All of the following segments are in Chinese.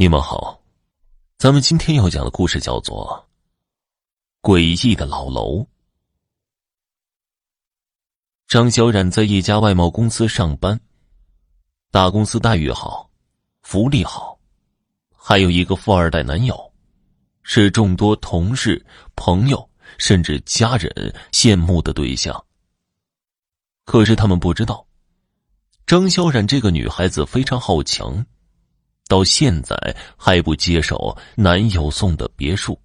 你们好，咱们今天要讲的故事叫做《诡异的老楼》。张小冉在一家外贸公司上班，大公司待遇好，福利好，还有一个富二代男友，是众多同事、朋友甚至家人羡慕的对象。可是他们不知道，张小冉这个女孩子非常好强。到现在还不接手男友送的别墅，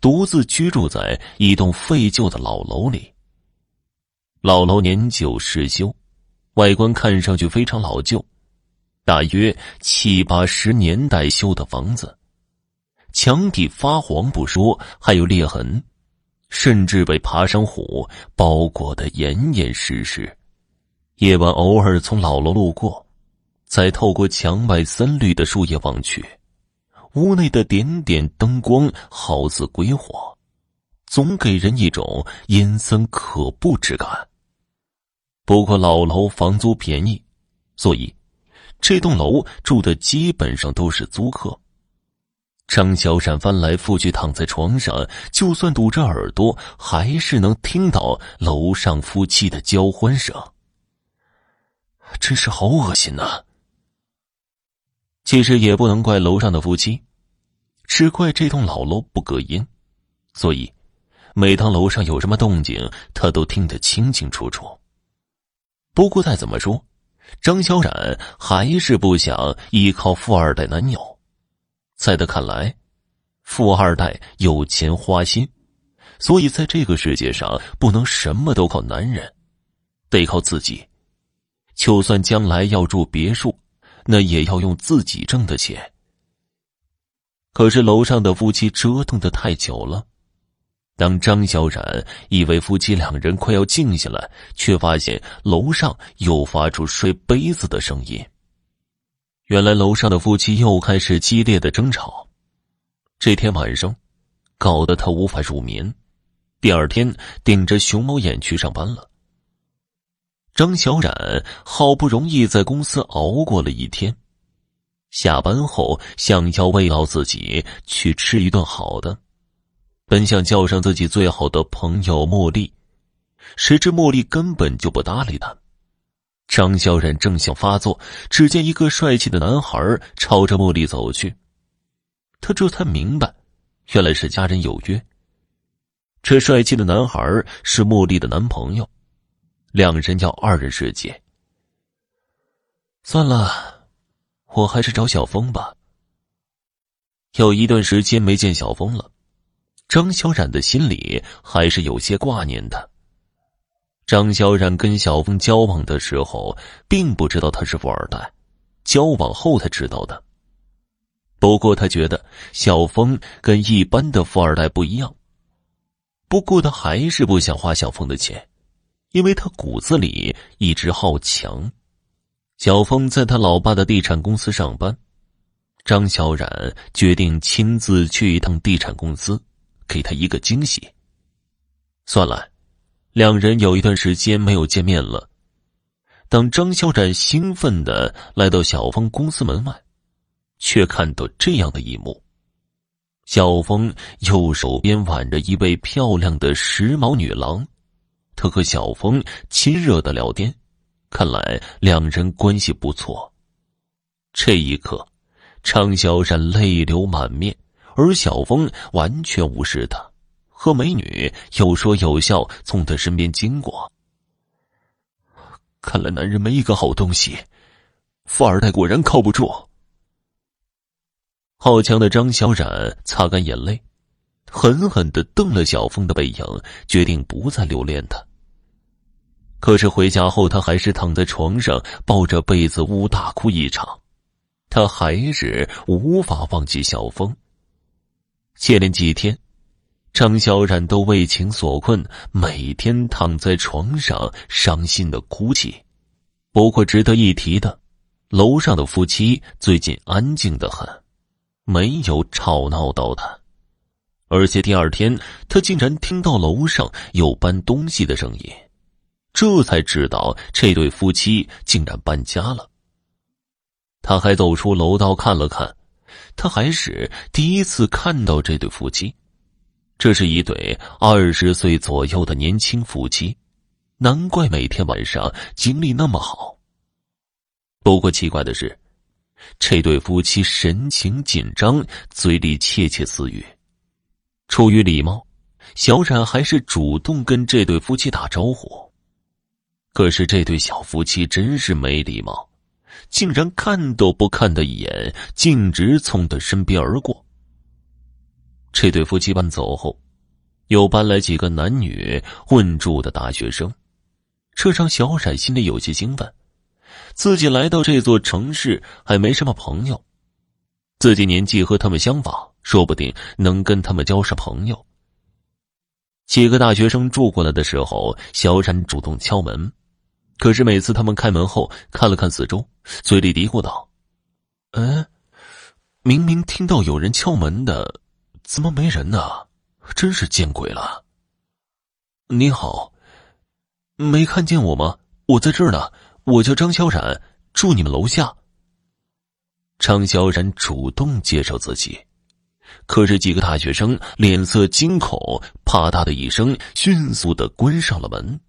独自居住在一栋废旧的老楼里。老楼年久失修，外观看上去非常老旧，大约七八十年代修的房子，墙体发黄不说，还有裂痕，甚至被爬山虎包裹的严严实实。夜晚偶尔从老楼路过。再透过墙外森绿的树叶望去，屋内的点点灯光好似鬼火，总给人一种阴森可怖之感。不过老楼房租便宜，所以这栋楼住的基本上都是租客。张小闪翻来覆去躺在床上，就算堵着耳朵，还是能听到楼上夫妻的交欢声。真是好恶心呐！其实也不能怪楼上的夫妻，只怪这栋老楼不隔音，所以每当楼上有什么动静，他都听得清清楚楚。不过再怎么说，张小冉还是不想依靠富二代男友。在他看来，富二代有钱花心，所以在这个世界上不能什么都靠男人，得靠自己。就算将来要住别墅。那也要用自己挣的钱。可是楼上的夫妻折腾的太久了，当张小冉以为夫妻两人快要静下来，却发现楼上又发出摔杯子的声音。原来楼上的夫妻又开始激烈的争吵。这天晚上，搞得他无法入眠，第二天顶着熊猫眼去上班了。张小冉好不容易在公司熬过了一天，下班后想要慰劳自己去吃一顿好的，本想叫上自己最好的朋友茉莉，谁知茉莉根本就不搭理他。张小冉正想发作，只见一个帅气的男孩朝着茉莉走去，他这才明白，原来是家人有约。这帅气的男孩是茉莉的男朋友。两人要二人世界。算了，我还是找小峰吧。有一段时间没见小峰了，张小冉的心里还是有些挂念的。张小冉跟小峰交往的时候，并不知道他是富二代，交往后才知道的。不过他觉得小峰跟一般的富二代不一样。不过他还是不想花小峰的钱。因为他骨子里一直好强，小峰在他老爸的地产公司上班，张小冉决定亲自去一趟地产公司，给他一个惊喜。算了，两人有一段时间没有见面了。当张小冉兴奋的来到小峰公司门外，却看到这样的一幕：小峰右手边挽着一位漂亮的时髦女郎。他和小峰亲热的聊天，看来两人关系不错。这一刻，张小冉泪流满面，而小峰完全无视他，和美女有说有笑从他身边经过。看来男人没一个好东西，富二代果然靠不住。好强的张小冉擦干眼泪，狠狠的瞪了小峰的背影，决定不再留恋他。可是回家后，他还是躺在床上抱着被子呜大哭一场。他还是无法忘记小峰。接连几天，张小冉都为情所困，每天躺在床上伤心的哭泣。不过值得一提的，楼上的夫妻最近安静的很，没有吵闹到他。而且第二天，他竟然听到楼上有搬东西的声音。这才知道这对夫妻竟然搬家了。他还走出楼道看了看，他还是第一次看到这对夫妻。这是一对二十岁左右的年轻夫妻，难怪每天晚上精力那么好。不过奇怪的是，这对夫妻神情紧张，嘴里窃窃私语。出于礼貌，小冉还是主动跟这对夫妻打招呼。可是这对小夫妻真是没礼貌。竟然看都不看他一眼，径直从他身边而过。这对夫妻搬走后，又搬来几个男女混住的大学生，这让小冉心里有些兴奋。自己来到这座城市还没什么朋友，自己年纪和他们相仿，说不定能跟他们交上朋友。几个大学生住过来的时候，小冉主动敲门。可是每次他们开门后看了看四周，嘴里嘀咕道：“嗯，明明听到有人敲门的，怎么没人呢？真是见鬼了！”你好，没看见我吗？我在这儿呢。我叫张小冉，住你们楼下。张小冉主动介绍自己，可是几个大学生脸色惊恐，啪嗒的一声，迅速的关上了门。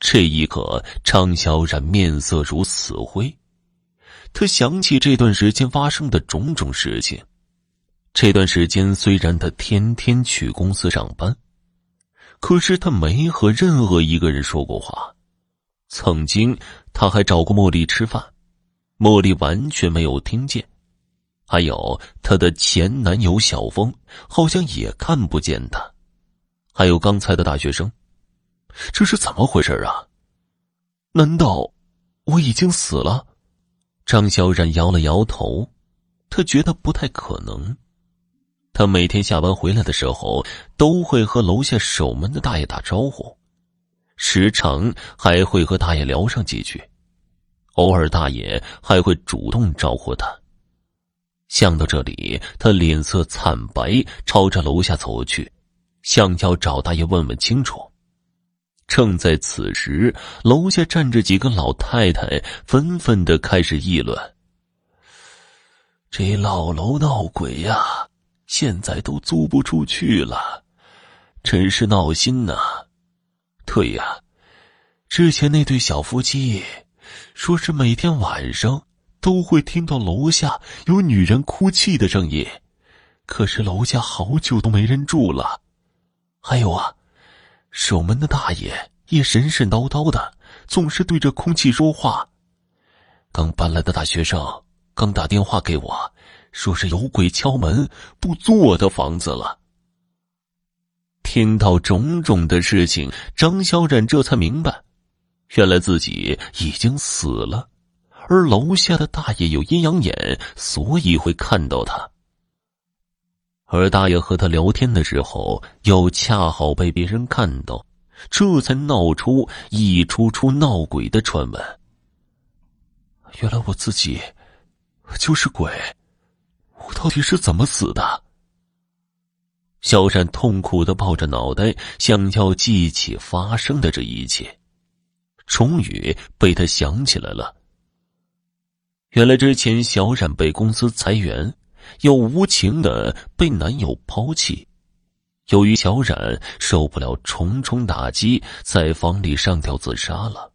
这一刻，张小冉面色如死灰。他想起这段时间发生的种种事情。这段时间虽然他天天去公司上班，可是他没和任何一个人说过话。曾经，他还找过茉莉吃饭，茉莉完全没有听见。还有他的前男友小峰，好像也看不见他。还有刚才的大学生。这是怎么回事啊？难道我已经死了？张小冉摇了摇头，他觉得不太可能。他每天下班回来的时候，都会和楼下守门的大爷打招呼，时常还会和大爷聊上几句，偶尔大爷还会主动招呼他。想到这里，他脸色惨白，朝着楼下走去，想要找大爷问问清楚。正在此时，楼下站着几个老太太，纷纷的开始议论：“这老楼闹鬼呀，现在都租不出去了，真是闹心呐！”对呀，之前那对小夫妻说是每天晚上都会听到楼下有女人哭泣的声音，可是楼下好久都没人住了。还有啊。守门的大爷也神神叨叨的，总是对着空气说话。刚搬来的大学生刚打电话给我，说是有鬼敲门，不租我的房子了。听到种种的事情，张小冉这才明白，原来自己已经死了，而楼下的大爷有阴阳眼，所以会看到他。而大爷和他聊天的时候，又恰好被别人看到，这才闹出一出出闹鬼的传闻。原来我自己就是鬼，我到底是怎么死的？小冉痛苦的抱着脑袋，想要记起发生的这一切，终于被他想起来了。原来之前小冉被公司裁员。又无情的被男友抛弃，由于小冉受不了重重打击，在房里上吊自杀了。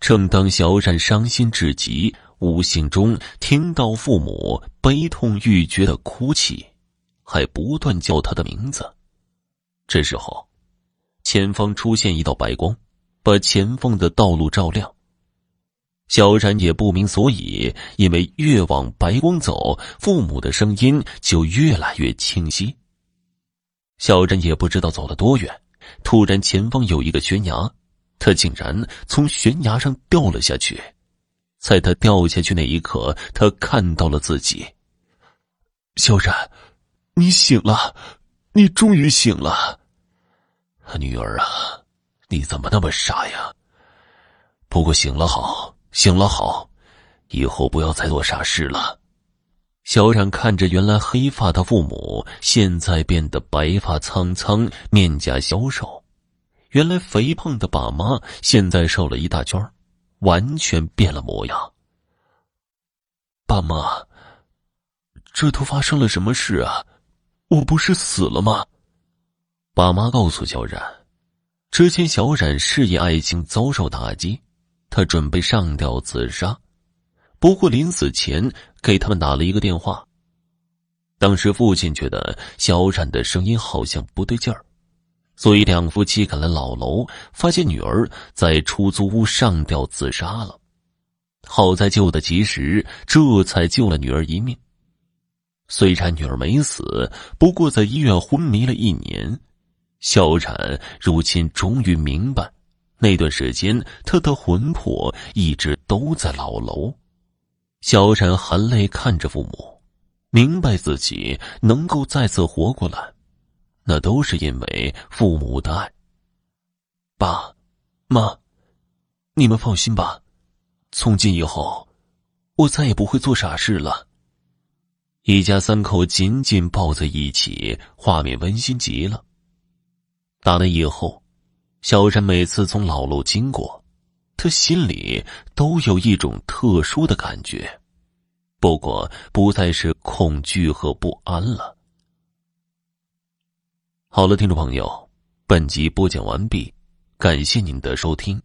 正当小冉伤心至极，无形中听到父母悲痛欲绝的哭泣，还不断叫他的名字。这时候，前方出现一道白光，把前方的道路照亮。小冉也不明所以，因为越往白光走，父母的声音就越来越清晰。小冉也不知道走了多远，突然前方有一个悬崖，他竟然从悬崖上掉了下去。在他掉下去那一刻，他看到了自己。小冉，你醒了，你终于醒了，女儿啊，你怎么那么傻呀？不过醒了好。醒了好，以后不要再做傻事了。小冉看着原来黑发的父母，现在变得白发苍苍、面颊消瘦；原来肥胖的爸妈，现在瘦了一大圈完全变了模样。爸妈，这都发生了什么事啊？我不是死了吗？爸妈告诉小冉，之前小冉事业爱情遭受打击，他准备上吊自杀，不过临死前给他们打了一个电话。当时父亲觉得小冉的声音好像不对劲儿，所以两夫妻赶来老楼，发现女儿在出租屋上吊自杀了。好在救得及时，这才救了女儿一命。虽然女儿没死，不过在医院昏迷了一年，小冉如今终于明白，那段时间他的魂魄一直都在老楼。小冉含泪看着父母，明白自己能够再次活过来，那都是因为父母的爱。爸，妈，你们放心吧。从今以后，我再也不会做傻事了。一家三口紧紧抱在一起，画面温馨极了。打那以后，小陈每次从老路经过，他心里都有一种特殊的感觉，不过不再是恐惧和不安了。好了，听众朋友，本集播讲完毕，感谢您的收听。